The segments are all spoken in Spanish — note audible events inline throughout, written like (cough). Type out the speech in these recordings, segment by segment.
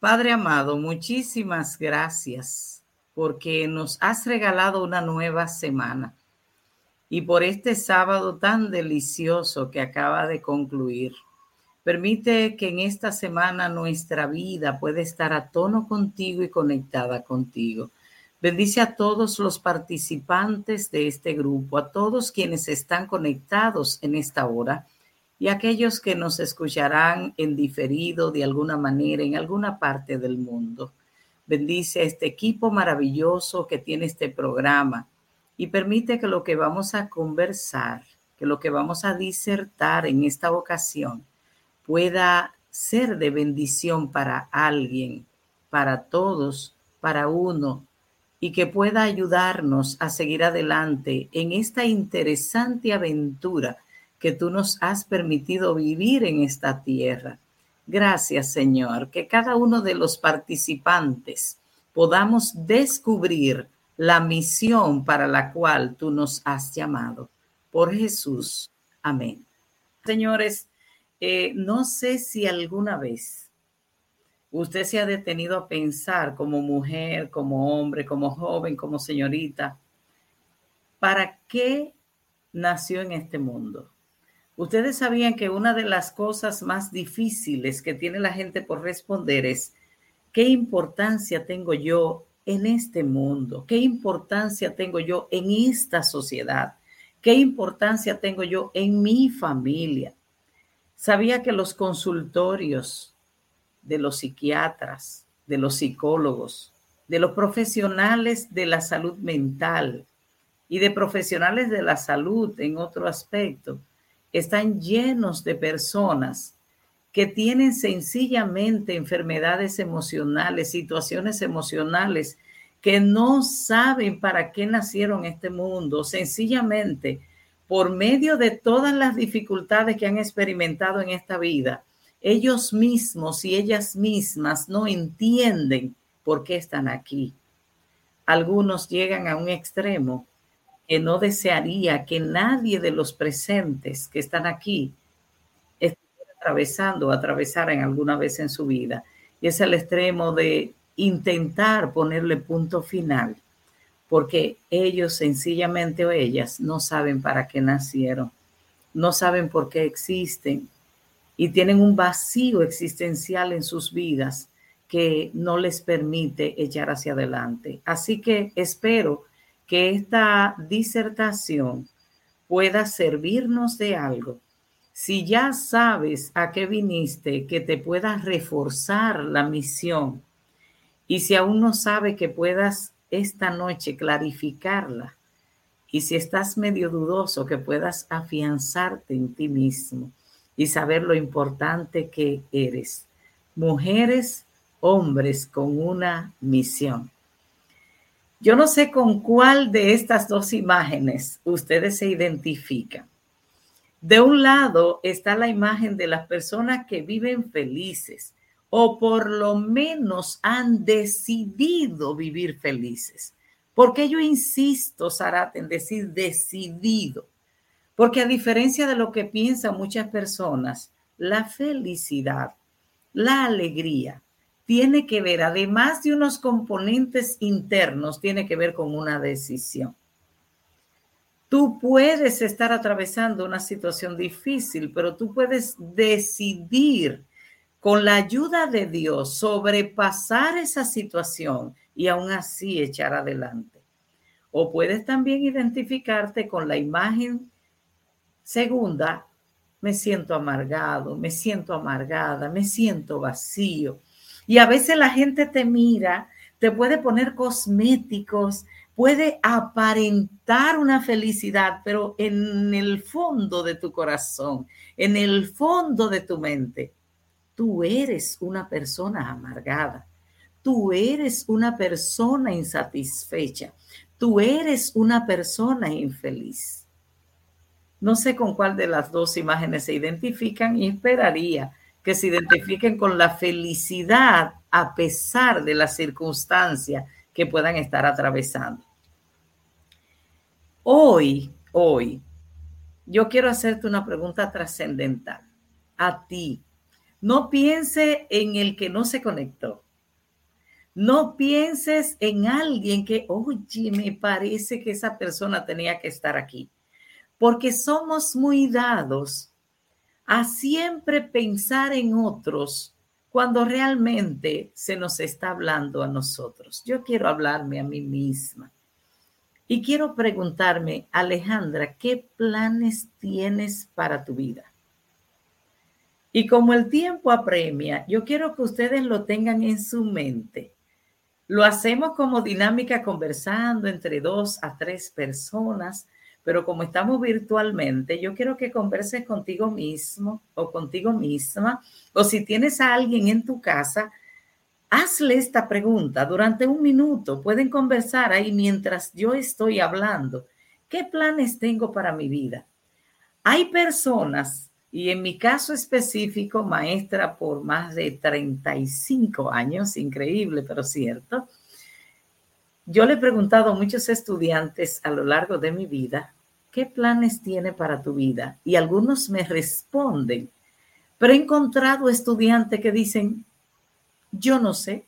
Padre amado, muchísimas gracias porque nos has regalado una nueva semana y por este sábado tan delicioso que acaba de concluir. Permite que en esta semana nuestra vida pueda estar a tono contigo y conectada contigo. Bendice a todos los participantes de este grupo, a todos quienes están conectados en esta hora y aquellos que nos escucharán en diferido de alguna manera en alguna parte del mundo. Bendice a este equipo maravilloso que tiene este programa y permite que lo que vamos a conversar, que lo que vamos a disertar en esta ocasión pueda ser de bendición para alguien, para todos, para uno, y que pueda ayudarnos a seguir adelante en esta interesante aventura que tú nos has permitido vivir en esta tierra. Gracias, Señor, que cada uno de los participantes podamos descubrir la misión para la cual tú nos has llamado. Por Jesús. Amén. Señores, eh, no sé si alguna vez usted se ha detenido a pensar como mujer, como hombre, como joven, como señorita, ¿para qué nació en este mundo? Ustedes sabían que una de las cosas más difíciles que tiene la gente por responder es, ¿qué importancia tengo yo en este mundo? ¿Qué importancia tengo yo en esta sociedad? ¿Qué importancia tengo yo en mi familia? Sabía que los consultorios de los psiquiatras, de los psicólogos, de los profesionales de la salud mental y de profesionales de la salud en otro aspecto, están llenos de personas que tienen sencillamente enfermedades emocionales, situaciones emocionales que no saben para qué nacieron este mundo, sencillamente por medio de todas las dificultades que han experimentado en esta vida, ellos mismos y ellas mismas no entienden por qué están aquí. Algunos llegan a un extremo que no desearía que nadie de los presentes que están aquí estuviera atravesando o atravesara alguna vez en su vida. Y es el extremo de intentar ponerle punto final, porque ellos sencillamente o ellas no saben para qué nacieron, no saben por qué existen y tienen un vacío existencial en sus vidas que no les permite echar hacia adelante. Así que espero que esta disertación pueda servirnos de algo. Si ya sabes a qué viniste, que te pueda reforzar la misión. Y si aún no sabes que puedas esta noche clarificarla. Y si estás medio dudoso, que puedas afianzarte en ti mismo y saber lo importante que eres. Mujeres, hombres con una misión. Yo no sé con cuál de estas dos imágenes ustedes se identifican. De un lado está la imagen de las personas que viven felices o por lo menos han decidido vivir felices. Porque yo insisto, Sarat, en decir decidido. Porque a diferencia de lo que piensan muchas personas, la felicidad, la alegría, tiene que ver, además de unos componentes internos, tiene que ver con una decisión. Tú puedes estar atravesando una situación difícil, pero tú puedes decidir con la ayuda de Dios sobrepasar esa situación y aún así echar adelante. O puedes también identificarte con la imagen segunda, me siento amargado, me siento amargada, me siento vacío y a veces la gente te mira, te puede poner cosméticos, puede aparentar una felicidad, pero en el fondo de tu corazón, en el fondo de tu mente, tú eres una persona amargada. Tú eres una persona insatisfecha. Tú eres una persona infeliz. No sé con cuál de las dos imágenes se identifican y esperaría que se identifiquen con la felicidad a pesar de las circunstancias que puedan estar atravesando. Hoy, hoy, yo quiero hacerte una pregunta trascendental a ti. No piense en el que no se conectó. No pienses en alguien que, oye, me parece que esa persona tenía que estar aquí. Porque somos muy dados a siempre pensar en otros cuando realmente se nos está hablando a nosotros. Yo quiero hablarme a mí misma. Y quiero preguntarme, Alejandra, ¿qué planes tienes para tu vida? Y como el tiempo apremia, yo quiero que ustedes lo tengan en su mente. Lo hacemos como dinámica conversando entre dos a tres personas, pero como estamos virtualmente, yo quiero que converses contigo mismo o contigo misma, o si tienes a alguien en tu casa, hazle esta pregunta durante un minuto. Pueden conversar ahí mientras yo estoy hablando. ¿Qué planes tengo para mi vida? Hay personas y en mi caso específico, maestra por más de 35 años, increíble, pero cierto, yo le he preguntado a muchos estudiantes a lo largo de mi vida, ¿qué planes tiene para tu vida? Y algunos me responden, pero he encontrado estudiantes que dicen, yo no sé.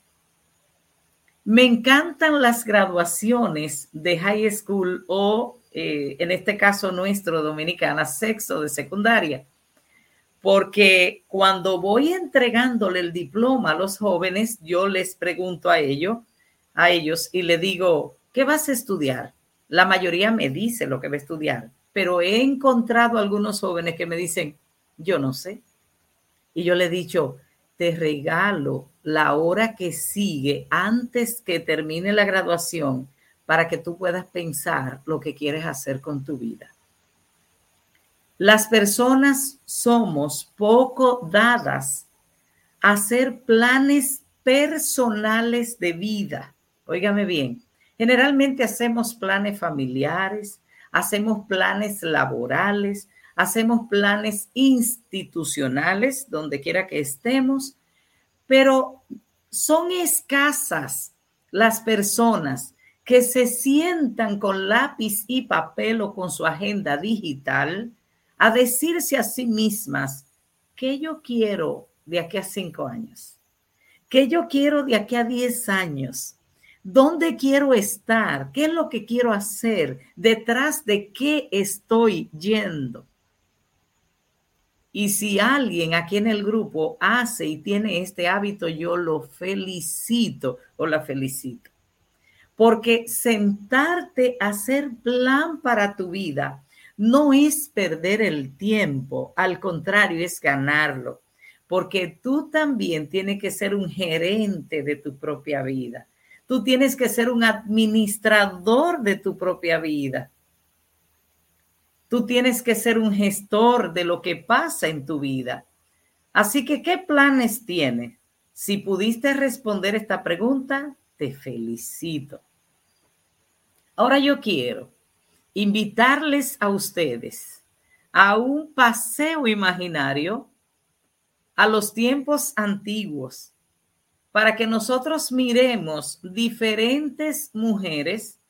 Me encantan las graduaciones de high school o, eh, en este caso nuestro, dominicana, sexo de secundaria porque cuando voy entregándole el diploma a los jóvenes, yo les pregunto a ellos, a ellos y le digo, ¿qué vas a estudiar? La mayoría me dice lo que va a estudiar, pero he encontrado algunos jóvenes que me dicen, yo no sé. Y yo le he dicho, te regalo la hora que sigue antes que termine la graduación para que tú puedas pensar lo que quieres hacer con tu vida. Las personas somos poco dadas a hacer planes personales de vida. Óigame bien, generalmente hacemos planes familiares, hacemos planes laborales, hacemos planes institucionales, donde quiera que estemos, pero son escasas las personas que se sientan con lápiz y papel o con su agenda digital a decirse a sí mismas, ¿qué yo quiero de aquí a cinco años? ¿Qué yo quiero de aquí a diez años? ¿Dónde quiero estar? ¿Qué es lo que quiero hacer? ¿Detrás de qué estoy yendo? Y si alguien aquí en el grupo hace y tiene este hábito, yo lo felicito o la felicito. Porque sentarte a hacer plan para tu vida no es perder el tiempo, al contrario, es ganarlo, porque tú también tienes que ser un gerente de tu propia vida. Tú tienes que ser un administrador de tu propia vida. Tú tienes que ser un gestor de lo que pasa en tu vida. Así que, ¿qué planes tienes? Si pudiste responder esta pregunta, te felicito. Ahora yo quiero invitarles a ustedes a un paseo imaginario a los tiempos antiguos para que nosotros miremos diferentes mujeres.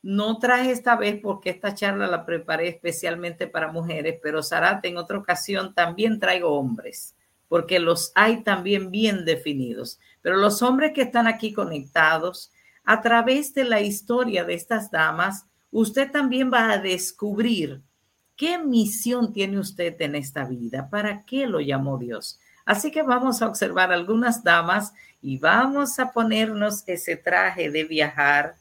No traje esta vez porque esta charla la preparé especialmente para mujeres, pero Sarate en otra ocasión también traigo hombres, porque los hay también bien definidos. Pero los hombres que están aquí conectados, a través de la historia de estas damas, usted también va a descubrir qué misión tiene usted en esta vida, para qué lo llamó Dios. Así que vamos a observar algunas damas y vamos a ponernos ese traje de viajar.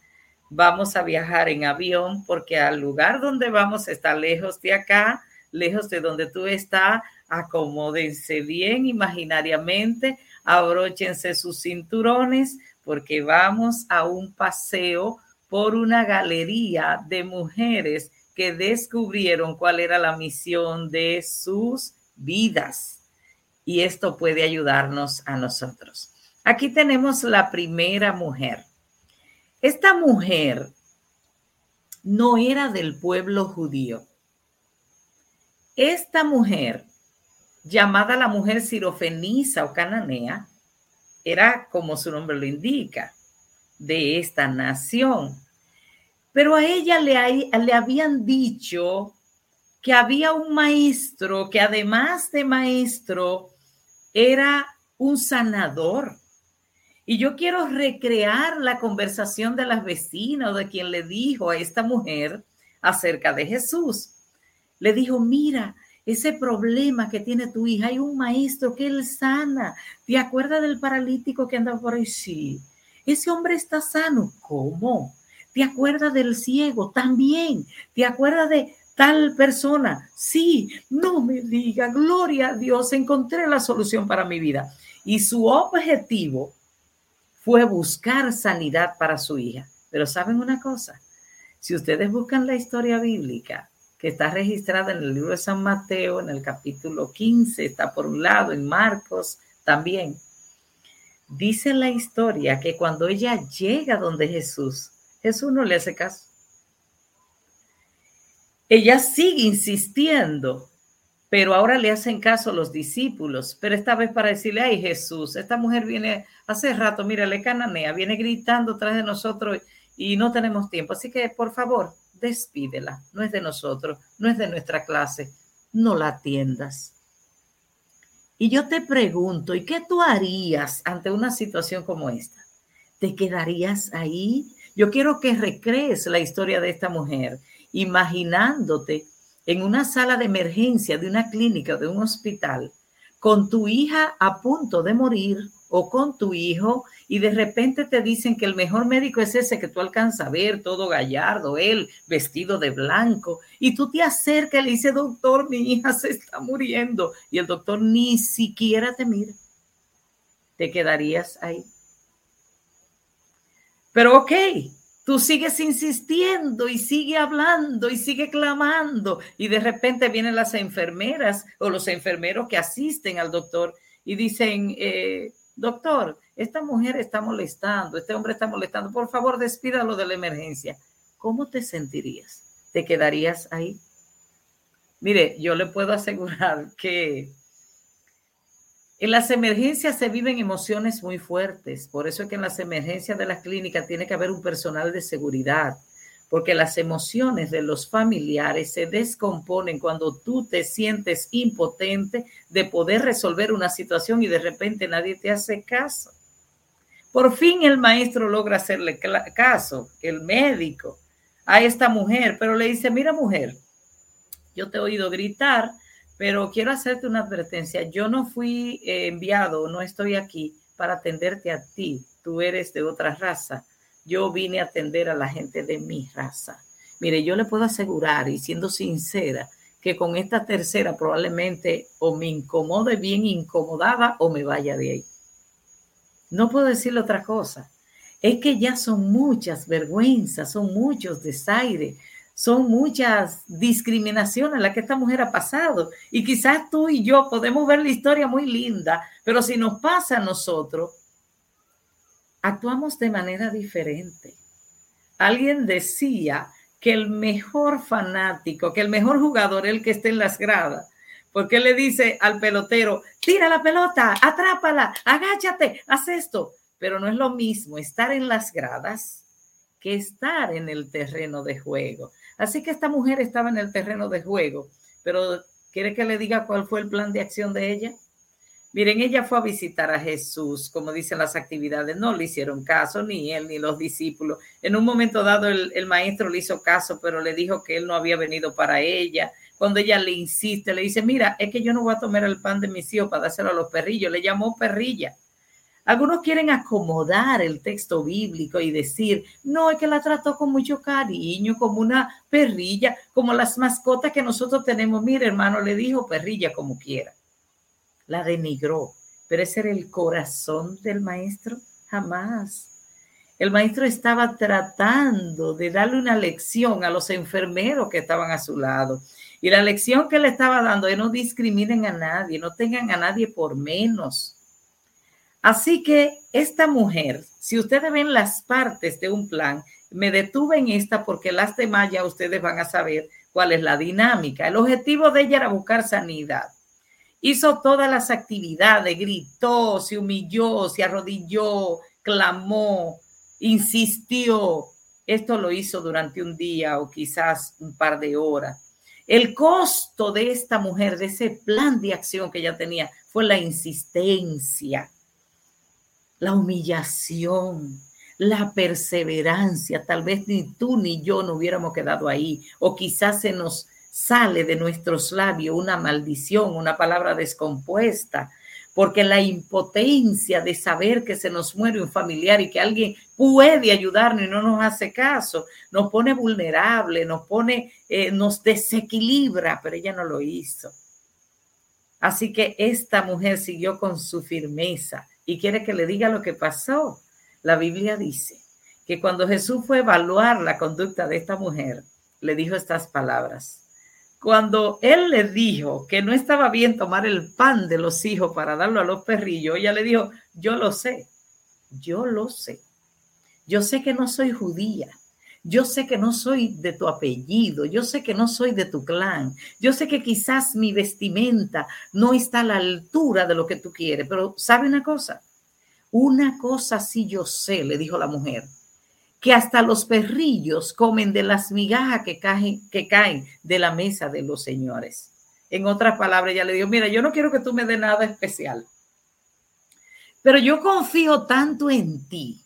Vamos a viajar en avión porque al lugar donde vamos está lejos de acá, lejos de donde tú estás. Acomódense bien imaginariamente, abróchense sus cinturones porque vamos a un paseo por una galería de mujeres que descubrieron cuál era la misión de sus vidas. Y esto puede ayudarnos a nosotros. Aquí tenemos la primera mujer. Esta mujer no era del pueblo judío. Esta mujer, llamada la mujer sirofenisa o cananea, era como su nombre lo indica, de esta nación. Pero a ella le, le habían dicho que había un maestro que además de maestro era un sanador Y yo quiero recrear la conversación de las vecinas de quien le dijo a esta mujer acerca de Jesús. Le dijo, mira, ese problema que tiene tu hija, hay un maestro que él sana. ¿Te acuerdas del paralítico que anda por ahí? Sí. Ese hombre está sano. ¿Cómo? ¿Te acuerdas del ciego? También. ¿Te acuerdas de tal persona? Sí. No me diga, gloria a Dios, encontré la solución para mi vida. Y su objetivo fue buscar sanidad para su hija. Pero saben una cosa, si ustedes buscan la historia bíblica, que está registrada en el libro de San Mateo, en el capítulo 15, está por un lado, en Marcos también, dice la historia que cuando ella llega donde Jesús, Jesús no le hace caso. Ella sigue insistiendo pero ahora le hacen caso los discípulos, pero esta vez para decirle, ay Jesús, esta mujer viene hace rato, mira, le cananea, viene gritando tras de nosotros y no tenemos tiempo, así que por favor, despídela, no es de nosotros, no es de nuestra clase, no la atiendas. Y yo te pregunto, ¿y qué tú harías ante una situación como esta? ¿Te quedarías ahí? Yo quiero que recrees la historia de esta mujer, imaginándote en una sala de emergencia de una clínica o de un hospital con tu hija a punto de morir o con tu hijo y de repente te dicen que el mejor médico es ese que tú alcanzas a ver, todo gallardo, él vestido de blanco, y tú te acercas y le dices, doctor, mi hija se está muriendo, y el doctor ni siquiera te mira. ¿Te quedarías ahí? Pero ok, tú sigues insistiendo y sigue hablando y sigue clamando y de repente vienen las enfermeras o los enfermeros que asisten al doctor y dicen, eh, doctor, esta mujer está molestando, este hombre está molestando, por favor despídalo de la emergencia. ¿Cómo te sentirías? ¿Te quedarías ahí? Mire, yo le puedo (laughs) asegurar que en las emergencias se viven emociones muy fuertes, por eso es que en las emergencias de las clínicas tiene que haber un personal de seguridad, porque las emociones de los familiares se descomponen cuando tú te sientes impotente de poder resolver una situación y de repente nadie te hace caso. Por fin el maestro logra hacerle caso, el médico, a esta mujer, pero le dice, mira mujer, yo te he oído gritar, pero quiero hacerte una advertencia. Yo no fui eh, enviado, no estoy aquí para atenderte a ti. Tú eres de otra raza. Yo vine a atender a la gente de mi raza. Mire, yo le puedo asegurar, y siendo sincera, que con esta tercera probablemente o me incomode bien incomodada o me vaya de ahí. No puedo decirle otra cosa. Es que ya son muchas vergüenzas, son muchos desaires, son muchas discriminaciones las que esta mujer ha pasado. Y quizás tú y yo podemos ver la historia muy linda, pero si nos pasa a nosotros, actuamos de manera diferente. Alguien decía que el mejor fanático, que el mejor jugador es el que esté en las gradas. Porque le dice al pelotero, tira la pelota, atrápala, agáchate, haz esto. Pero no es lo mismo estar en las gradas que estar en el terreno de juego. Así que esta mujer estaba en el terreno de juego, pero ¿quiere que le diga cuál fue el plan de acción de ella? Miren, ella fue a visitar a Jesús, como dicen las actividades, no le hicieron caso, ni él ni los discípulos. En un momento dado el, maestro le hizo caso, pero le dijo que él no había venido para ella. Cuando ella le insiste, le dice, mira, es que yo no voy a tomar el pan de mis hijos para dárselo a los perrillos. Le llamó perrilla. Algunos quieren acomodar el texto bíblico y decir, no, es que la trató con mucho cariño, como una perrilla, como las mascotas que nosotros tenemos. Mire, hermano, le dijo perrilla como quiera. La denigró, pero ese era el corazón del maestro. Jamás. El maestro estaba tratando de darle una lección a los enfermeros que estaban a su lado. Y la lección que le estaba dando es no discriminen a nadie, no tengan a nadie por menos Así que esta mujer, si ustedes ven las partes de un plan, me detuve en esta porque las demás ya ustedes van a saber cuál es la dinámica. El objetivo de ella era buscar sanidad. Hizo todas las actividades, gritó, se humilló, se arrodilló, clamó, insistió. Esto lo hizo durante un día o quizás un par de horas. El costo de esta mujer, de ese plan de acción que ella tenía, fue la insistencia la humillación, la perseverancia. Tal vez ni tú ni yo no hubiéramos quedado ahí, o quizás se nos sale de nuestros labios una maldición, una palabra descompuesta, porque la impotencia de saber que se nos muere un familiar y que alguien puede ayudarnos y no nos hace caso, nos pone vulnerable, nos pone, eh, nos desequilibra, pero ella no lo hizo. Así que esta mujer siguió con su firmeza y quiere que le diga lo que pasó. La Biblia dice que cuando Jesús fue a evaluar la conducta de esta mujer, le dijo estas palabras. Cuando él le dijo que no estaba bien tomar el pan de los hijos para darlo a los perrillos, ella le dijo, yo lo sé, yo lo sé. Yo sé que no soy judía. Yo sé que no soy de tu apellido, yo sé que no soy de tu clan, yo sé que quizás mi vestimenta no está a la altura de lo que tú quieres, pero ¿sabe una cosa? Una cosa sí yo sé, le dijo la mujer, que hasta los perrillos comen de las migajas que caen, de la mesa de los señores. En otras palabras, ella le dijo, mira, yo no quiero que tú me des nada especial, pero yo confío tanto en ti.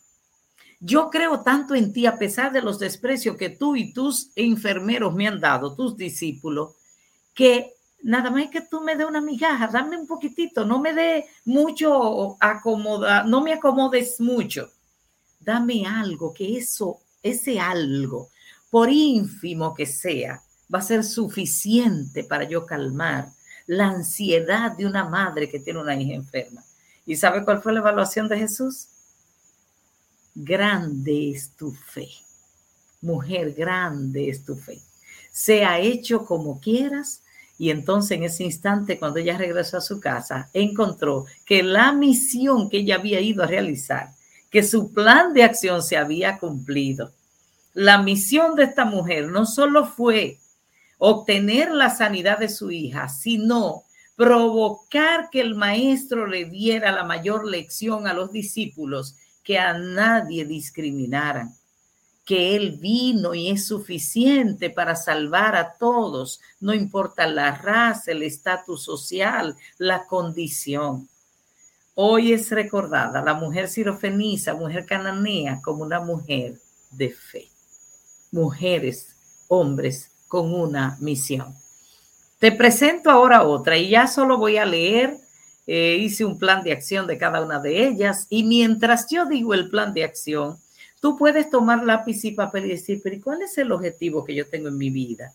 Yo creo tanto en ti a pesar de los desprecios que tú y tus enfermeros me han dado, tus discípulos, que nada más que tú me dé una migaja, dame un poquitito, no me dé mucho acomoda, no me acomodes mucho dame algo, que eso, ese algo, por ínfimo que sea, va a ser suficiente para yo calmar la ansiedad de una madre que tiene una hija enferma. ¿Y sabe cuál fue la evaluación de Jesús? Grande es tu fe. Mujer, grande es tu fe. Sea hecho como quieras. Y entonces en ese instante, cuando ella regresó a su casa, encontró que la misión que ella había ido a realizar que su plan de acción se había cumplido. La misión de esta mujer no solo fue obtener la sanidad de su hija, sino provocar que el maestro le diera la mayor lección a los discípulos, que a nadie discriminaran, que él vino y es suficiente para salvar a todos, no importa la raza, el estatus social, la condición. Hoy es recordada la mujer sirofenisa, mujer cananea, como una mujer de fe. Mujeres, hombres con una misión. Te presento ahora otra y ya solo voy a leer. Eh, hice un plan de acción de cada una de ellas y mientras yo digo el plan de acción, tú puedes tomar lápiz y papel y decir, pero ¿cuál es el objetivo que yo tengo en mi vida?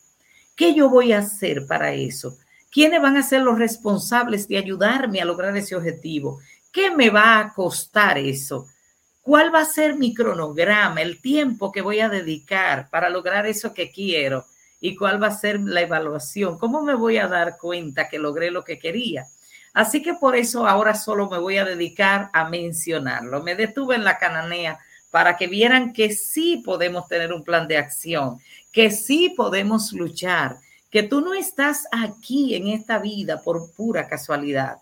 ¿Qué yo voy a hacer para eso? ¿Quiénes van a ser los responsables de ayudarme a lograr ese objetivo? ¿Qué me va a costar eso? ¿Cuál va a ser mi cronograma, el tiempo que voy a dedicar para lograr eso que quiero? ¿Y cuál va a ser la evaluación? ¿Cómo me voy a dar cuenta que logré lo que quería? Así que por eso ahora solo me voy a dedicar a mencionarlo. Me detuve en la cananea para que vieran que sí podemos tener un plan de acción, que sí podemos luchar, que tú no estás aquí en esta vida por pura casualidad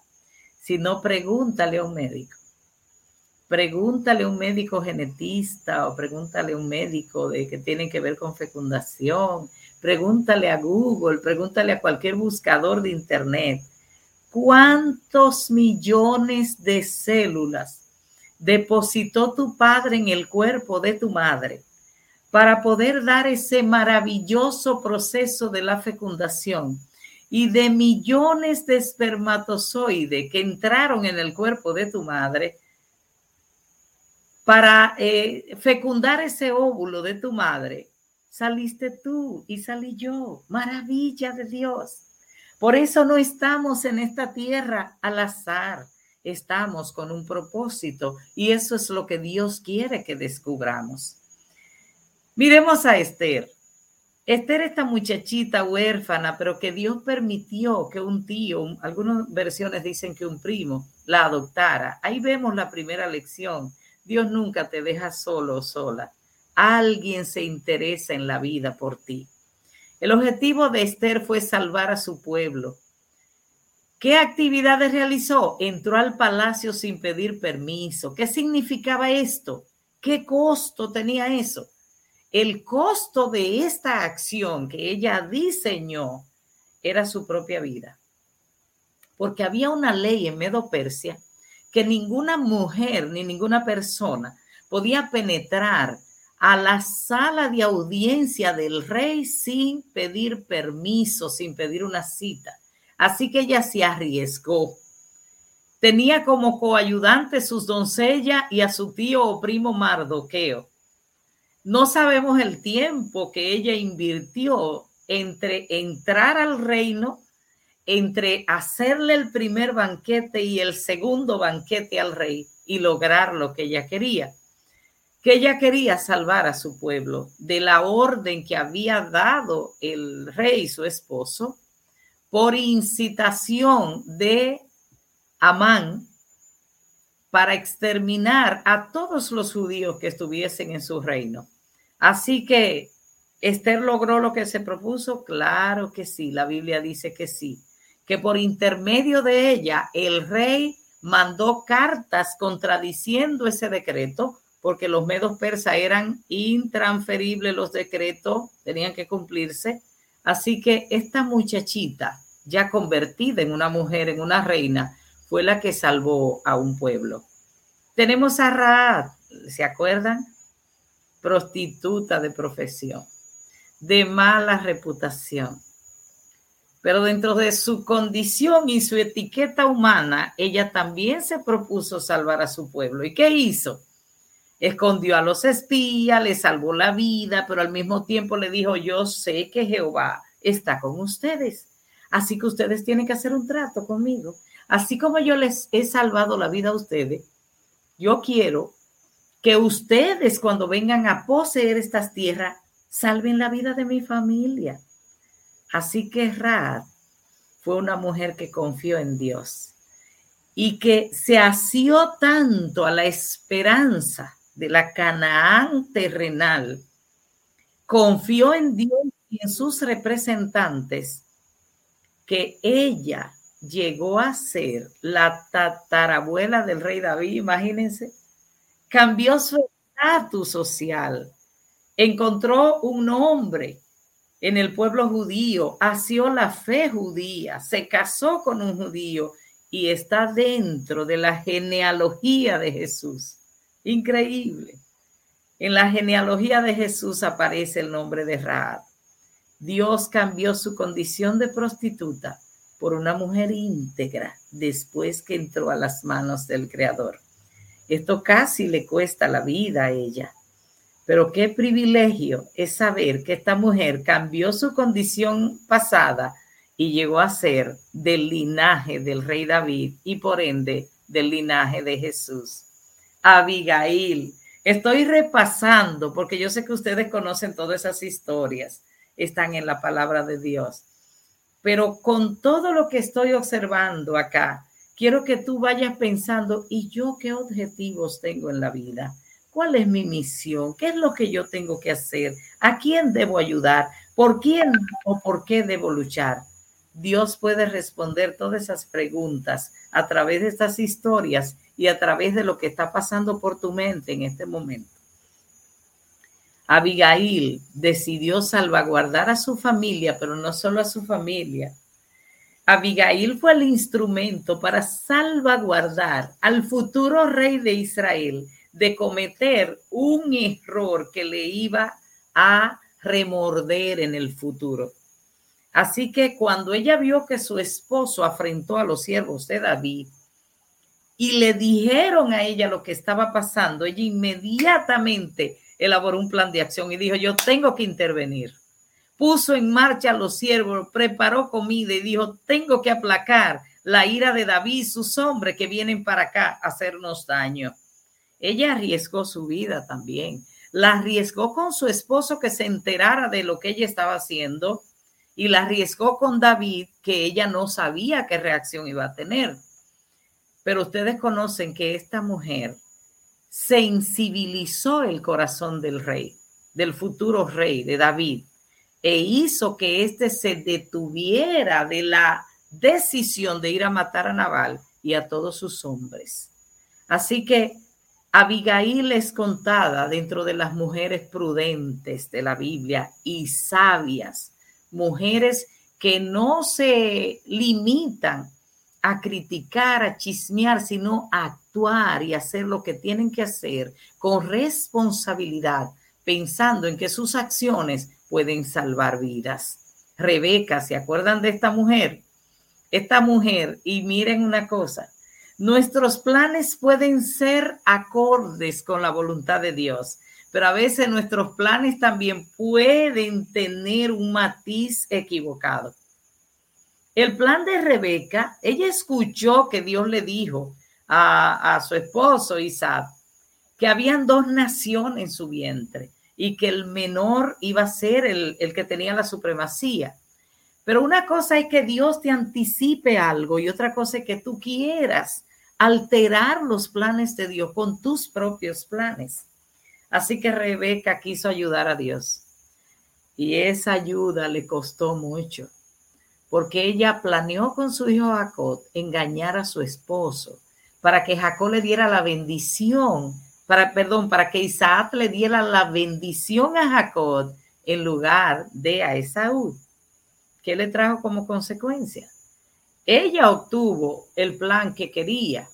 sino pregúntale a un médico. Pregúntale a un médico genetista o pregúntale a un médico de que tiene que ver con fecundación. Pregúntale a Google, pregúntale a cualquier buscador de internet. ¿Cuántos millones de células depositó tu padre en el cuerpo de tu madre para poder dar ese maravilloso proceso de la fecundación? y de millones de espermatozoides que entraron en el cuerpo de tu madre para eh, fecundar ese óvulo de tu madre, saliste tú y salí yo. Maravilla de Dios. Por eso no estamos en esta tierra al azar, estamos con un propósito y eso es lo que Dios quiere que descubramos. Miremos a Esther. Esther, esta muchachita huérfana, pero que Dios permitió que un tío, algunas versiones dicen que un primo, la adoptara. Ahí vemos la primera lección. Dios nunca te deja solo o sola. Alguien se interesa en la vida por ti. El objetivo de Esther fue salvar a su pueblo. ¿Qué actividades realizó? Entró al palacio sin pedir permiso. ¿Qué significaba esto? ¿Qué costo tenía eso? el costo de esta acción que ella diseñó era su propia vida. Porque había una ley en Medo Persia que ninguna mujer ni ninguna persona podía penetrar a la sala de audiencia del rey sin pedir permiso, sin pedir una cita. Así que ella se arriesgó. Tenía como coayudante sus doncellas y a su tío o primo Mardoqueo. No sabemos el tiempo que ella invirtió entre entrar al reino entre hacerle el primer banquete y el segundo banquete al rey y lograr lo que ella quería. Que ella quería salvar a su pueblo de la orden que había dado el rey, su esposo, por incitación de Amán para exterminar a todos los judíos que estuviesen en su reino. Así que Esther logró lo que se propuso, claro que sí, la Biblia dice que sí que por intermedio de ella el rey mandó cartas contradiciendo ese decreto, porque los medos persas eran intransferibles, los decretos tenían que cumplirse. Así que esta muchachita, ya convertida en una mujer, en una reina, fue la que salvó a un pueblo. Tenemos a Raad, ¿se acuerdan? Prostituta de profesión, de mala reputación pero dentro de su condición y su etiqueta humana, ella también se propuso salvar a su pueblo. ¿Y qué hizo? Escondió a los espías, le salvó la vida, pero al mismo tiempo le dijo, yo sé que Jehová está con ustedes, así que ustedes tienen que hacer un trato conmigo. Así como yo les he salvado la vida a ustedes, yo quiero que ustedes cuando vengan a poseer estas tierras, salven la vida de mi familia. Así que Raad fue una mujer que confió en Dios y que se asió tanto a la esperanza de la Canaán terrenal, confió en Dios y en sus representantes, que ella llegó a ser la tatarabuela del rey David, imagínense, cambió su estatus social, encontró un hombre en el pueblo judío, asió la fe judía, se casó con un judío y está dentro de la genealogía de Jesús. Increíble. En la genealogía de Jesús aparece el nombre de Raab. Dios cambió su condición de prostituta por una mujer íntegra después que entró a las manos del Creador. Esto casi le cuesta la vida a ella pero qué privilegio es saber que esta mujer cambió su condición pasada y llegó a ser del linaje del rey David y por ende del linaje de Jesús. Abigail, estoy repasando porque yo sé que ustedes conocen todas esas historias, están en la palabra de Dios. Pero con todo lo que estoy observando acá, quiero que tú vayas pensando, ¿y yo qué objetivos tengo en la vida? ¿Cuál es mi misión? ¿Qué es lo que yo tengo que hacer? ¿A quién debo ayudar? ¿Por quién o por qué debo luchar? Dios puede responder todas esas preguntas a través de estas historias y a través de lo que está pasando por tu mente en este momento. Abigail decidió salvaguardar a su familia, pero no solo a su familia. Abigail fue el instrumento para salvaguardar al futuro rey de Israel de cometer un error que le iba a remorder en el futuro. Así que cuando ella vio que su esposo afrentó a los siervos de David y le dijeron a ella lo que estaba pasando, ella inmediatamente elaboró un plan de acción y dijo, yo tengo que intervenir. Puso en marcha a los siervos, preparó comida y dijo, tengo que aplacar la ira de David sus hombres que vienen para acá a hacernos daño. Ella arriesgó su vida también. La arriesgó con su esposo que se enterara de lo que ella estaba haciendo y la arriesgó con David que ella no sabía qué reacción iba a tener. Pero ustedes conocen que esta mujer sensibilizó el corazón del rey, del futuro rey de David, e hizo que éste se detuviera de la decisión de ir a matar a Nabal y a todos sus hombres. Así que Abigail es contada dentro de las mujeres prudentes de la Biblia y sabias, mujeres que no se limitan a criticar, a chismear, sino a actuar y hacer lo que tienen que hacer con responsabilidad, pensando en que sus acciones pueden salvar vidas. Rebeca, ¿se acuerdan de esta mujer? Esta mujer, y miren una cosa, nuestros planes pueden ser acordes con la voluntad de Dios, pero a veces nuestros planes también pueden tener un matiz equivocado. El plan de Rebeca, ella escuchó que Dios le dijo a, a su esposo Isaac que habían dos naciones en su vientre y que el menor iba a ser el, el que tenía la supremacía. Pero una cosa es que Dios te anticipe algo y otra cosa es que tú quieras alterar los planes de Dios con tus propios planes. Así que Rebeca quiso ayudar a Dios. Y esa ayuda le costó mucho, porque ella planeó con su hijo Jacob engañar a su esposo para que Jacob le diera la bendición, para, perdón, para que Isaac le diera la bendición a Jacob en lugar de a Esaú. ¿Qué le trajo como consecuencia? Ella obtuvo el plan que quería.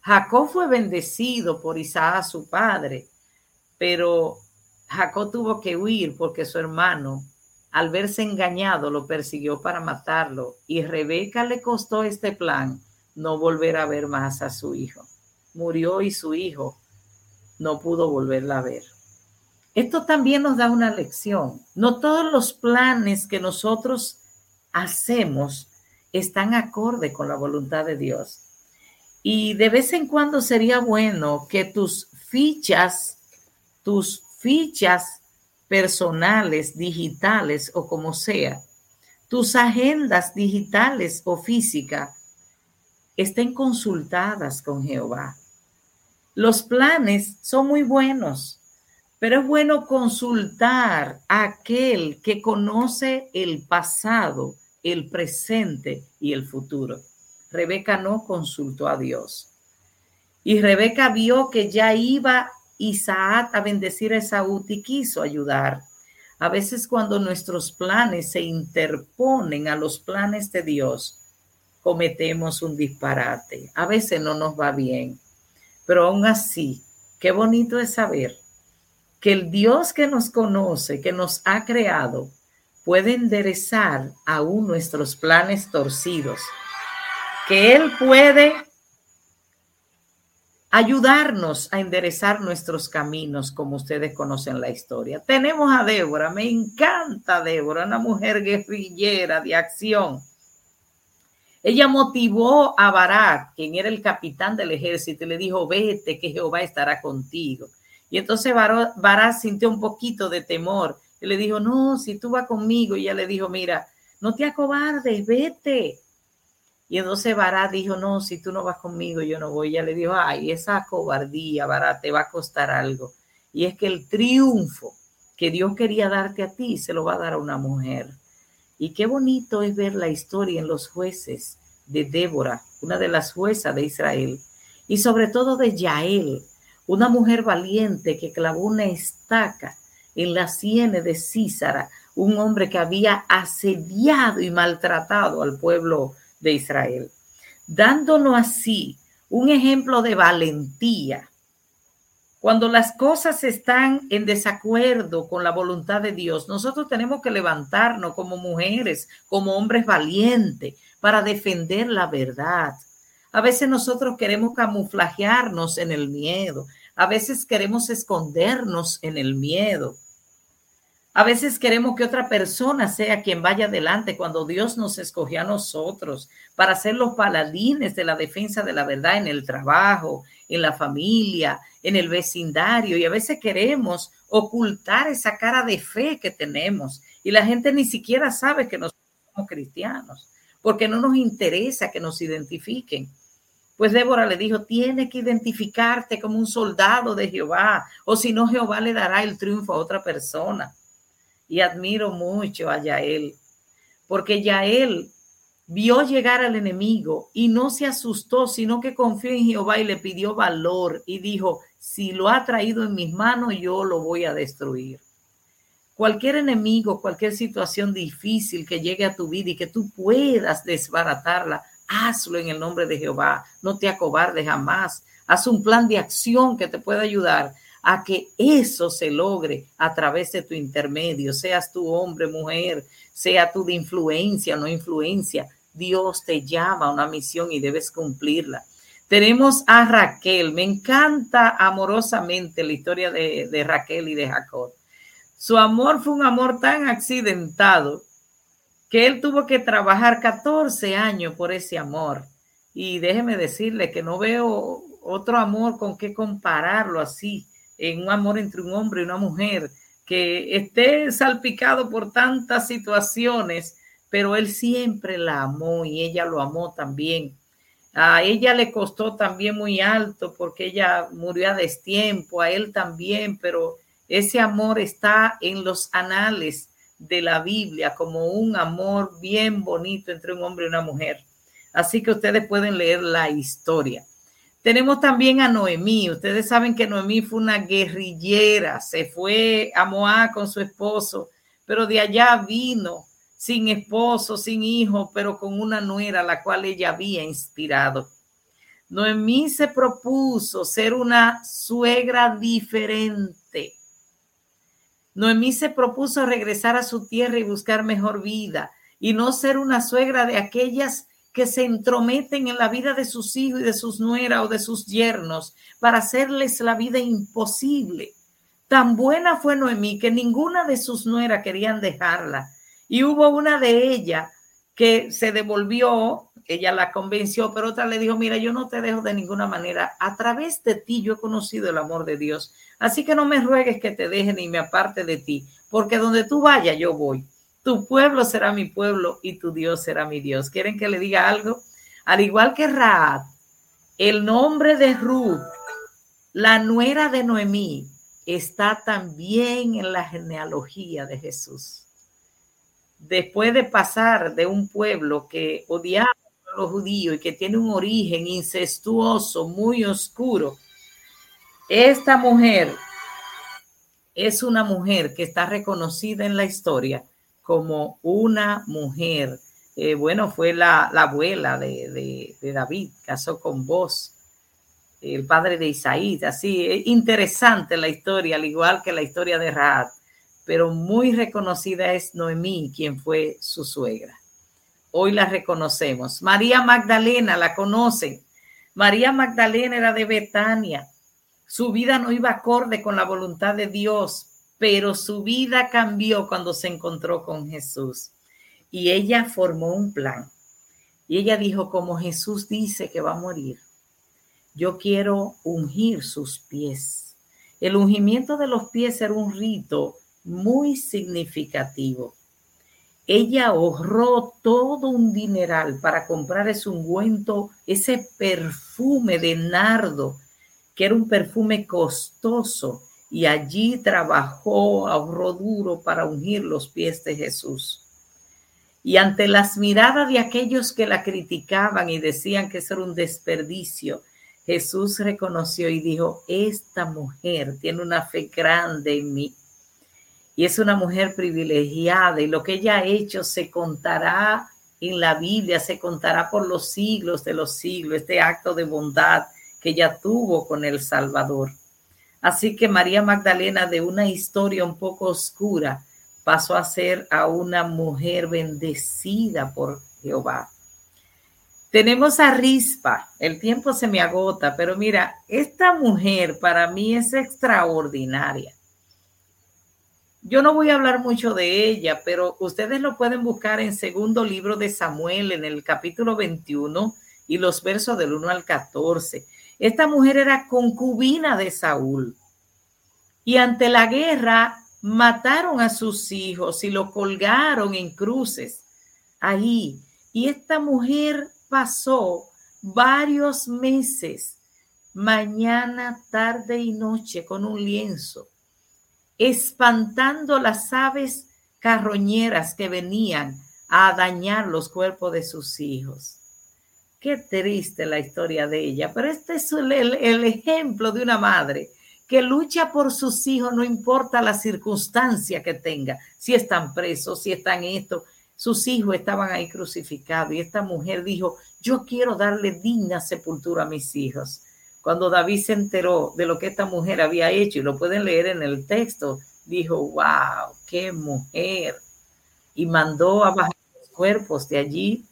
Jacob fue bendecido por Isaac, su padre, pero Jacob tuvo que huir porque su hermano, al verse engañado, lo persiguió para matarlo. Y Rebeca le costó este plan no volver a ver más a su hijo. Murió y su hijo no pudo volverla a ver. Esto también nos da una lección. No todos los planes que nosotros hacemos están acorde con la voluntad de Dios. Y de vez en cuando sería bueno que tus fichas, tus fichas personales, digitales o como sea, tus agendas digitales o físicas estén consultadas con Jehová. Los planes son muy buenos, pero es bueno consultar a aquel que conoce el pasado el presente y el futuro. Rebeca no consultó a Dios. Y Rebeca vio que ya iba Isaac a bendecir a Esaú y quiso ayudar. A veces cuando nuestros planes se interponen a los planes de Dios, cometemos un disparate. A veces no nos va bien, pero aún así, qué bonito es saber que el Dios que nos conoce, que nos ha creado, puede enderezar aún nuestros planes torcidos, que Él puede ayudarnos a enderezar nuestros caminos, como ustedes conocen la historia. Tenemos a Débora, me encanta Débora, una mujer guerrillera de acción. Ella motivó a Barak, quien era el capitán del ejército, y le dijo, vete, que Jehová estará contigo. Y entonces Barak sintió un poquito de temor y le dijo, no, si tú vas conmigo. Y ella le dijo, mira, no te acobardes, vete. Y entonces Bará dijo, no, si tú no vas conmigo, yo no voy. Y ella le dijo, ay, esa cobardía, Bará, te va a costar algo. Y es que el triunfo que Dios quería darte a ti, se lo va a dar a una mujer. Y qué bonito es ver la historia en los jueces de Débora, una de las juezas de Israel, y sobre todo de Yael, una mujer valiente que clavó una estaca en la sienes de Císara, un hombre que había asediado y maltratado al pueblo de Israel, dándonos así un ejemplo de valentía. Cuando las cosas están en desacuerdo con la voluntad de Dios, nosotros tenemos que levantarnos como mujeres, como hombres valientes, para defender la verdad. A veces nosotros queremos camuflajearnos en el miedo, a veces queremos escondernos en el miedo. A veces queremos que otra persona sea quien vaya adelante cuando Dios nos escogió a nosotros para ser los paladines de la defensa de la verdad en el trabajo, en la familia, en el vecindario. Y a veces queremos ocultar esa cara de fe que tenemos. Y la gente ni siquiera sabe que nosotros somos cristianos, porque no nos interesa que nos identifiquen. Pues Débora le dijo, tiene que identificarte como un soldado de Jehová, o si no, Jehová le dará el triunfo a otra persona y admiro mucho a Yael, porque Yael vio llegar al enemigo y no se asustó, sino que confió en Jehová y le pidió valor y dijo, si lo ha traído en mis manos, yo lo voy a destruir. Cualquier enemigo, cualquier situación difícil que llegue a tu vida y que tú puedas desbaratarla, hazlo en el nombre de Jehová. No te acobardes jamás. haz un plan de acción que te pueda ayudar a que eso se logre a través de tu intermedio, seas tu hombre, mujer, sea tú de influencia o no influencia. Dios te llama a una misión y debes cumplirla. Tenemos a Raquel. Me encanta amorosamente la historia de, de Raquel y de Jacob. Su amor fue un amor tan accidentado que él tuvo que trabajar 14 años por ese amor. Y déjeme decirle que no veo otro amor con qué compararlo así, en un amor entre un hombre y una mujer, que esté salpicado por tantas situaciones, pero él siempre la amó y ella lo amó también. A ella le costó también muy alto porque ella murió a destiempo, a él también, pero ese amor está en los anales de la Biblia como un amor bien bonito entre un hombre y una mujer. Así que ustedes pueden leer la historia. Tenemos también a Noemí. Ustedes saben que Noemí fue una guerrillera, se fue a Moab con su esposo, pero de allá vino sin esposo, sin hijo, pero con una nuera la cual ella había inspirado. Noemí se propuso ser una suegra diferente Noemí se propuso regresar a su tierra y buscar mejor vida y no ser una suegra de aquellas que se entrometen en la vida de sus hijos y de sus nueras o de sus yernos para hacerles la vida imposible. Tan buena fue Noemí que ninguna de sus nueras querían dejarla. Y hubo una de ellas que se devolvió, ella la convenció, pero otra le dijo, mira, yo no te dejo de ninguna manera. A través de ti yo he conocido el amor de Dios. Así que no me ruegues que te deje ni me aparte de ti, porque donde tú vayas yo voy. Tu pueblo será mi pueblo y tu Dios será mi Dios. ¿Quieren que le diga algo? Al igual que Raad, el nombre de Ruth, la nuera de Noemí, está también en la genealogía de Jesús. Después de pasar de un pueblo que odiaba a los judíos y que tiene un origen incestuoso, muy oscuro, esta mujer es una mujer que está reconocida en la historia como una mujer. Eh, bueno, fue la, abuela de, David, casó con vos, el padre de Isaí. Así, es interesante la historia, al igual que la historia de Raad, pero muy reconocida es Noemí, quien fue su suegra. Hoy la reconocemos. María Magdalena, la conocen. María Magdalena era de Betania su vida no iba acorde con la voluntad de Dios, pero su vida cambió cuando se encontró con Jesús. Y ella formó un plan. Y ella dijo, como Jesús dice que va a morir, yo quiero ungir sus pies. El ungimiento de los pies era un rito muy significativo. Ella ahorró todo un dineral para comprar ese ungüento, ese perfume de nardo que era un perfume costoso, y allí trabajó, ahorró duro para ungir los pies de Jesús. Y ante las miradas de aquellos que la criticaban y decían que eso era un desperdicio, Jesús reconoció y dijo, esta mujer tiene una fe grande en mí. Y es una mujer privilegiada y lo que ella ha hecho se contará en la Biblia, se contará por los siglos de los siglos, este acto de bondad que ella tuvo con el Salvador. Así que María Magdalena, de una historia un poco oscura, pasó a ser a una mujer bendecida por Jehová. Tenemos a Rispa, el tiempo se me agota, pero mira, esta mujer para mí es extraordinaria. Yo no voy a hablar mucho de ella, pero ustedes lo pueden buscar en segundo libro de Samuel, en el capítulo 21 y los versos del 1 al 14. Esta mujer era concubina de Saúl. Y ante la guerra mataron a sus hijos y lo colgaron en cruces ahí. Y esta mujer pasó varios meses, mañana, tarde y noche, con un lienzo, espantando las aves carroñeras que venían a dañar los cuerpos de sus hijos. Qué triste la historia de ella, pero este es el, ejemplo de una madre que lucha por sus hijos, no importa la circunstancia que tenga, si están presos, si están esto. Sus hijos estaban ahí crucificados y esta mujer dijo, yo quiero darle digna sepultura a mis hijos. Cuando David se enteró de lo que esta mujer había hecho, y lo pueden leer en el texto, dijo, wow, qué mujer. Y mandó a bajar los cuerpos de allí,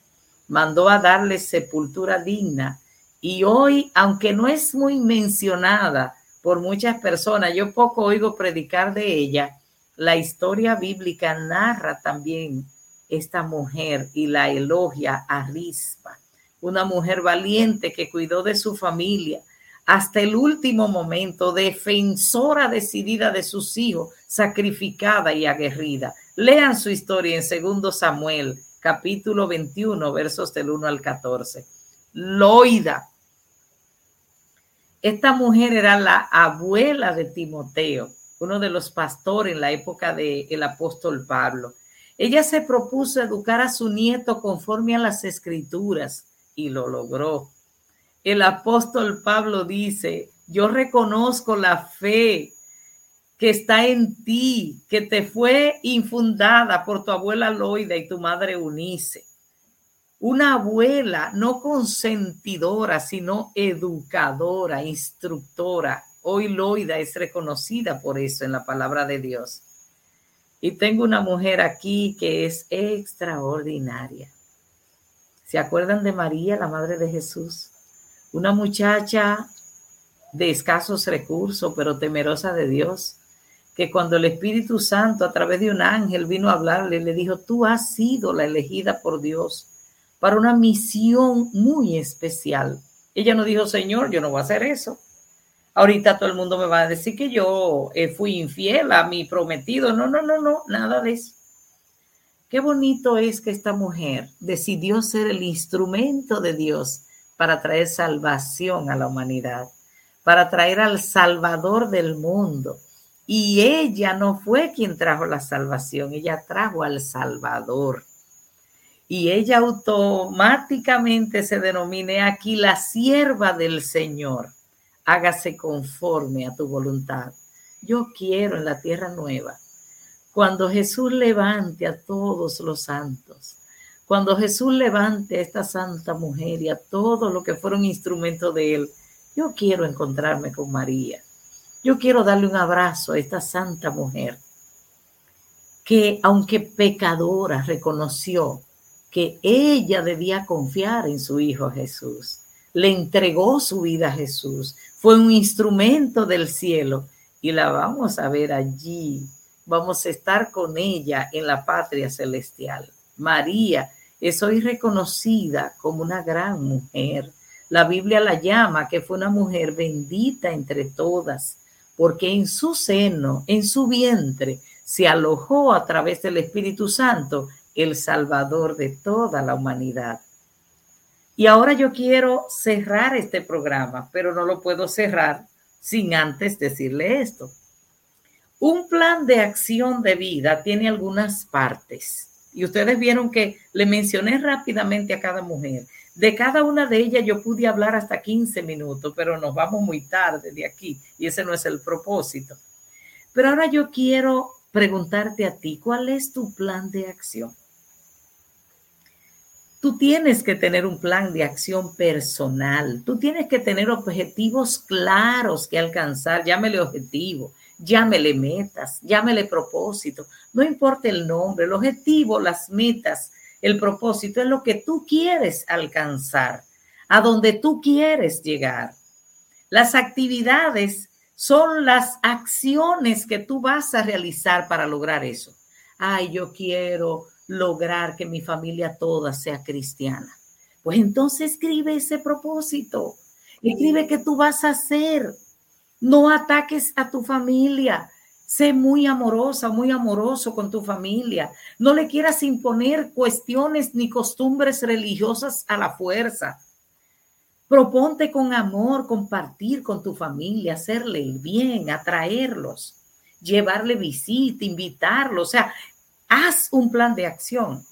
mandó a darle sepultura digna. Y hoy, aunque no es muy mencionada por muchas personas, yo poco oigo predicar de ella, la historia bíblica narra también esta mujer y la elogia a Rispa, una mujer valiente que cuidó de su familia, hasta el último momento, defensora decidida de sus hijos, sacrificada y aguerrida. Lean su historia en segundo Samuel, capítulo 21, versos del 1 al 14. Loida. Esta mujer era la abuela de Timoteo, uno de los pastores en la época del apóstol Pablo. Ella se propuso educar a su nieto conforme a las escrituras y lo logró el apóstol Pablo dice, yo reconozco la fe que está en ti, que te fue infundada por tu abuela Loida y tu madre Unice. Una abuela no consentidora, sino educadora, instructora. Hoy Loida es reconocida por eso en la palabra de Dios. Y tengo una mujer aquí que es extraordinaria. ¿Se acuerdan de María, la madre de Jesús? una muchacha de escasos recursos, pero temerosa de Dios, que cuando el Espíritu Santo a través de un ángel vino a hablarle, le dijo, tú has sido la elegida por Dios para una misión muy especial. Ella no dijo, Señor, yo no voy a hacer eso. Ahorita todo el mundo me va a decir que yo eh, fui infiel a mi prometido. No, no, no, no, nada de eso. Qué bonito es que esta mujer decidió ser el instrumento de Dios para traer salvación a la humanidad, para traer al Salvador del mundo. Y ella no fue quien trajo la salvación, ella trajo al Salvador. Y ella automáticamente se denomina aquí la sierva del Señor. Hágase conforme a tu voluntad. Yo quiero en la tierra nueva, cuando Jesús levante a todos los santos, cuando Jesús levante a esta santa mujer y a todo lo que fueron instrumentos de él, yo quiero encontrarme con María. Yo quiero darle un abrazo a esta santa mujer que aunque pecadora reconoció que ella debía confiar en su Hijo Jesús, le entregó su vida a Jesús, fue un instrumento del cielo y la vamos a ver allí, vamos a estar con ella en la patria celestial. María es hoy reconocida como una gran mujer. La Biblia la llama que fue una mujer bendita entre todas, porque en su seno, en su vientre, se alojó a través del Espíritu Santo el Salvador de toda la humanidad. Y ahora yo quiero cerrar este programa, pero no lo puedo cerrar sin antes decirle esto. Un plan de acción de vida tiene algunas partes y ustedes vieron que le mencioné rápidamente a cada mujer. De cada una de ellas yo pude hablar hasta 15 minutos, pero nos vamos muy tarde de aquí y ese no es el propósito. Pero ahora yo quiero preguntarte a ti, ¿cuál es tu plan de acción? Tú tienes que tener un plan de acción personal, tú tienes que tener objetivos claros que alcanzar, llámele objetivo, llámele metas, llámele propósito, no importa el nombre, el objetivo, las metas, el propósito es lo que tú quieres alcanzar, a donde tú quieres llegar. Las actividades son las acciones que tú vas a realizar para lograr eso. Ay, yo quiero lograr que mi familia toda sea cristiana. Pues entonces escribe ese propósito. Escribe qué tú vas a hacer. No ataques a tu familia. Sé muy amorosa, muy amoroso con tu familia. No le quieras imponer cuestiones ni costumbres religiosas a la fuerza. Proponte con amor compartir con tu familia, hacerle el bien, atraerlos, llevarle visita, invitarlos. O sea, haz un plan de acción.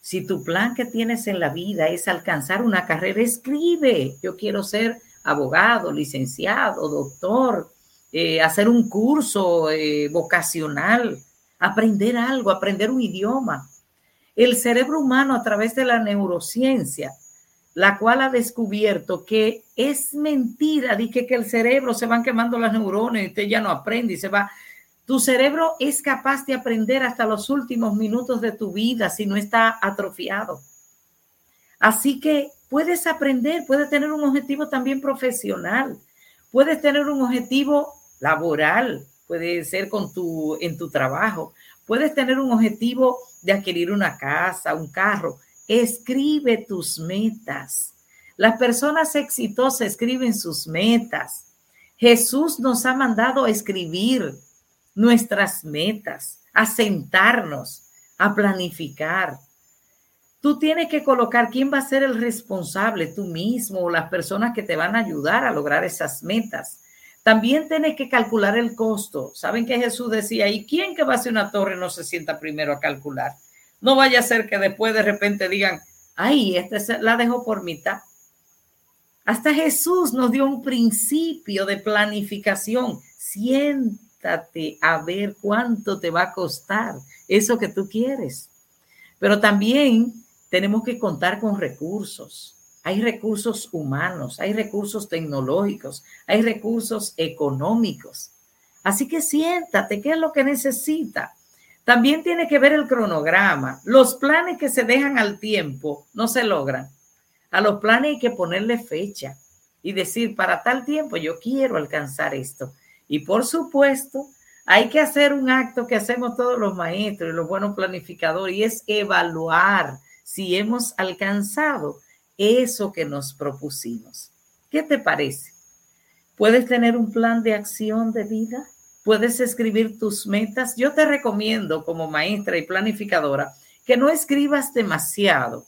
Si tu plan que tienes en la vida es alcanzar una carrera, escribe. Yo quiero ser abogado, licenciado, doctor, eh, hacer un curso eh, vocacional, aprender algo, aprender un idioma. El cerebro humano a través de la neurociencia, la cual ha descubierto que es mentira, dije que el cerebro se van quemando las neuronas y usted ya no aprende y se va. Tu cerebro es capaz de aprender hasta los últimos minutos de tu vida si no está atrofiado. Así que puedes aprender, puedes tener un objetivo también profesional, puedes tener un objetivo laboral, puede ser con tu, en tu trabajo, puedes tener un objetivo de adquirir una casa, un carro. Escribe tus metas. Las personas exitosas escriben sus metas. Jesús nos ha mandado a escribir nuestras metas, a sentarnos, a planificar. Tú tienes que colocar quién va a ser el responsable, tú mismo o las personas que te van a ayudar a lograr esas metas. También tienes que calcular el costo. ¿Saben que Jesús decía, ¿y quién que va a hacer una torre no se sienta primero a calcular? No vaya a ser que después de repente digan, ay, esta la dejo por mitad. Hasta Jesús nos dio un principio de planificación. Siéntate a ver cuánto te va a costar eso que tú quieres. Pero también tenemos que contar con recursos. Hay recursos humanos, hay recursos tecnológicos, hay recursos económicos. Así que siéntate, ¿qué es lo que necesita? También tiene que ver el cronograma. Los planes que se dejan al tiempo no se logran. A los planes hay que ponerle fecha y decir, para tal tiempo yo quiero alcanzar esto. Y por supuesto, hay que hacer un acto que hacemos todos los maestros y los buenos planificadores y es evaluar si hemos alcanzado eso que nos propusimos. ¿Qué te parece? ¿Puedes tener un plan de acción de vida? ¿Puedes escribir tus metas? Yo te recomiendo como maestra y planificadora que no escribas demasiado.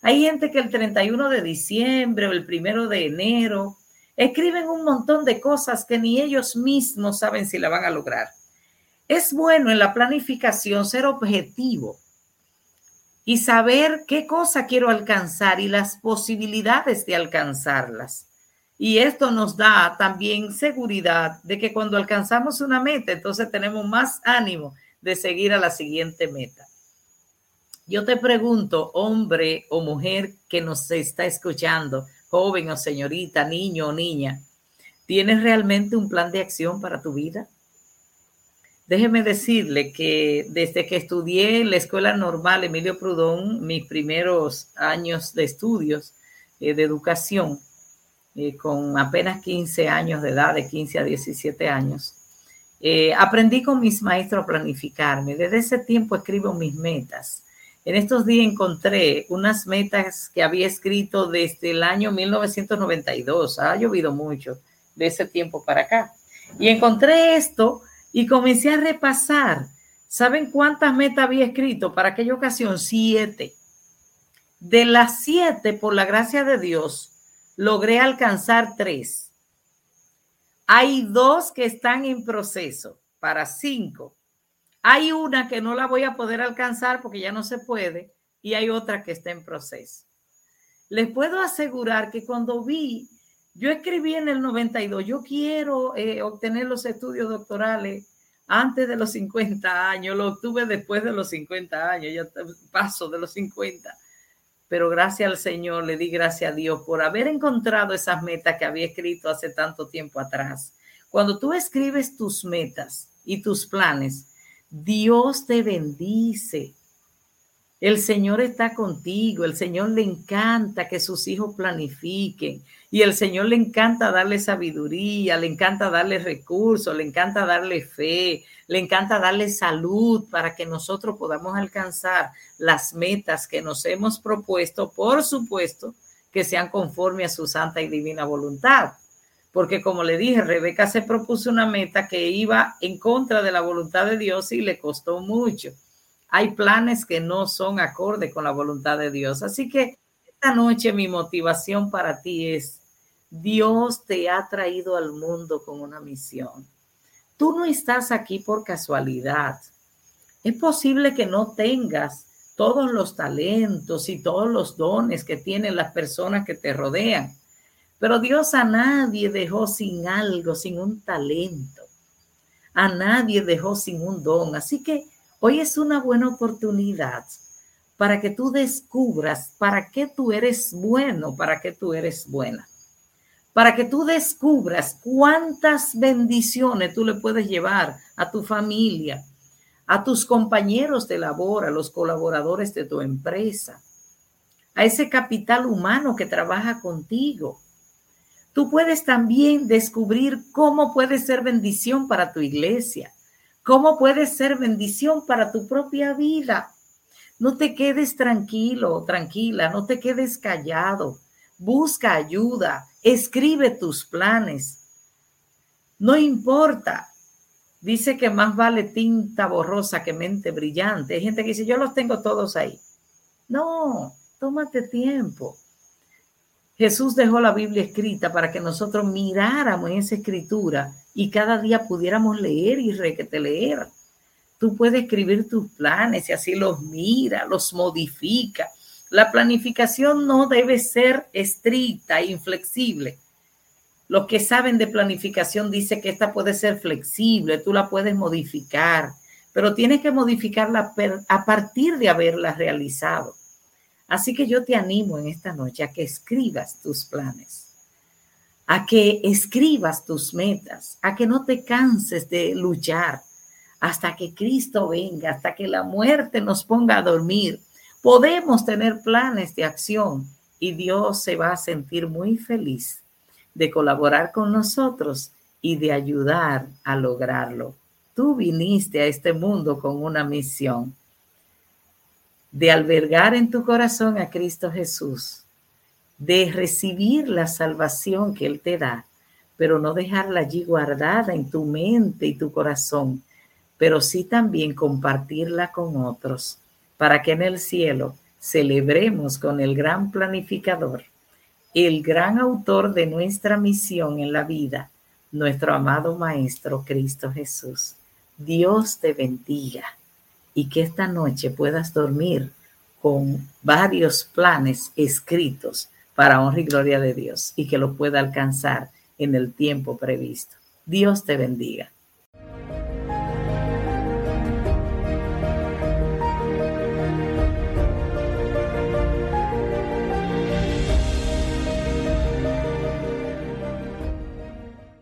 Hay gente que el 31 de diciembre o el 1 de enero escriben un montón de cosas que ni ellos mismos saben si la van a lograr. Es bueno en la planificación ser objetivo y saber qué cosa quiero alcanzar y las posibilidades de alcanzarlas. Y esto nos da también seguridad de que cuando alcanzamos una meta, entonces tenemos más ánimo de seguir a la siguiente meta. Yo te pregunto, hombre o mujer que nos está escuchando, joven o señorita, niño o niña, ¿tienes realmente un plan de acción para tu vida? Déjeme decirle que desde que estudié en la Escuela Normal Emilio Prudón, mis primeros años de estudios eh, de educación, eh, con apenas 15 años de edad, de 15 a 17 años, eh, aprendí con mis maestros a planificarme. Desde ese tiempo escribo mis metas. En estos días encontré unas metas que había escrito desde el año 1992. Ha llovido mucho de ese tiempo para acá. Y encontré esto y comencé a repasar. ¿Saben cuántas metas había escrito para aquella ocasión? Siete. De las siete, por la gracia de Dios, logré alcanzar tres. Hay dos que están en proceso para cinco. Hay una que no la voy a poder alcanzar porque ya no se puede y hay otra que está en proceso. Les puedo asegurar que cuando vi, yo escribí en el 92, yo quiero eh, obtener los estudios doctorales antes de los 50 años, lo obtuve después de los 50 años, ya paso de los 50. Pero gracias al Señor, le di gracias a Dios por haber encontrado esas metas que había escrito hace tanto tiempo atrás. Cuando tú escribes tus metas y tus planes, Dios te bendice. El Señor está contigo, el Señor le encanta que sus hijos planifiquen y el Señor le encanta darle sabiduría, le encanta darle recursos, le encanta darle fe, le encanta darle salud para que nosotros podamos alcanzar las metas que nos hemos propuesto, por supuesto, que sean conforme a su santa y divina voluntad porque como le dije, Rebeca se propuso una meta que iba en contra de la voluntad de Dios y le costó mucho. Hay planes que no son acorde con la voluntad de Dios. Así que esta noche mi motivación para ti es, Dios te ha traído al mundo con una misión. Tú no estás aquí por casualidad. Es posible que no tengas todos los talentos y todos los dones que tienen las personas que te rodean pero Dios a nadie dejó sin algo, sin un talento. A nadie dejó sin un don. Así que hoy es una buena oportunidad para que tú descubras para qué tú eres bueno, para qué tú eres buena. Para que tú descubras cuántas bendiciones tú le puedes llevar a tu familia, a tus compañeros de labor, a los colaboradores de tu empresa, a ese capital humano que trabaja contigo. Tú puedes también descubrir cómo puede ser bendición para tu iglesia, cómo puede ser bendición para tu propia vida. No te quedes tranquilo, tranquila, no te quedes callado. Busca ayuda, escribe tus planes. No importa. Dice que más vale tinta borrosa que mente brillante. Hay gente que dice, yo los tengo todos ahí. No, tómate tiempo. Jesús dejó la Biblia escrita para que nosotros miráramos en esa escritura y cada día pudiéramos leer y requete leer. Tú puedes escribir tus planes y así los mira, los modifica. La planificación no debe ser estricta e inflexible. Los que saben de planificación dicen que esta puede ser flexible, tú la puedes modificar, pero tienes que modificarla a partir de haberla realizado. Así que yo te animo en esta noche a que escribas tus planes, a que escribas tus metas, a que no te canses de luchar, hasta que Cristo venga, hasta que la muerte nos ponga a dormir. Podemos tener planes de acción y Dios se va a sentir muy feliz de colaborar con nosotros y de ayudar a lograrlo. Tú viniste a este mundo con una misión de albergar en tu corazón a Cristo Jesús, de recibir la salvación que Él te da, pero no dejarla allí guardada en tu mente y tu corazón, pero sí también compartirla con otros, para que en el cielo celebremos con el gran planificador, el gran autor de nuestra misión en la vida, nuestro amado Maestro Cristo Jesús. Dios te bendiga y que esta noche puedas dormir con varios planes escritos para honra y gloria de Dios y que lo pueda alcanzar en el tiempo previsto. Dios te bendiga.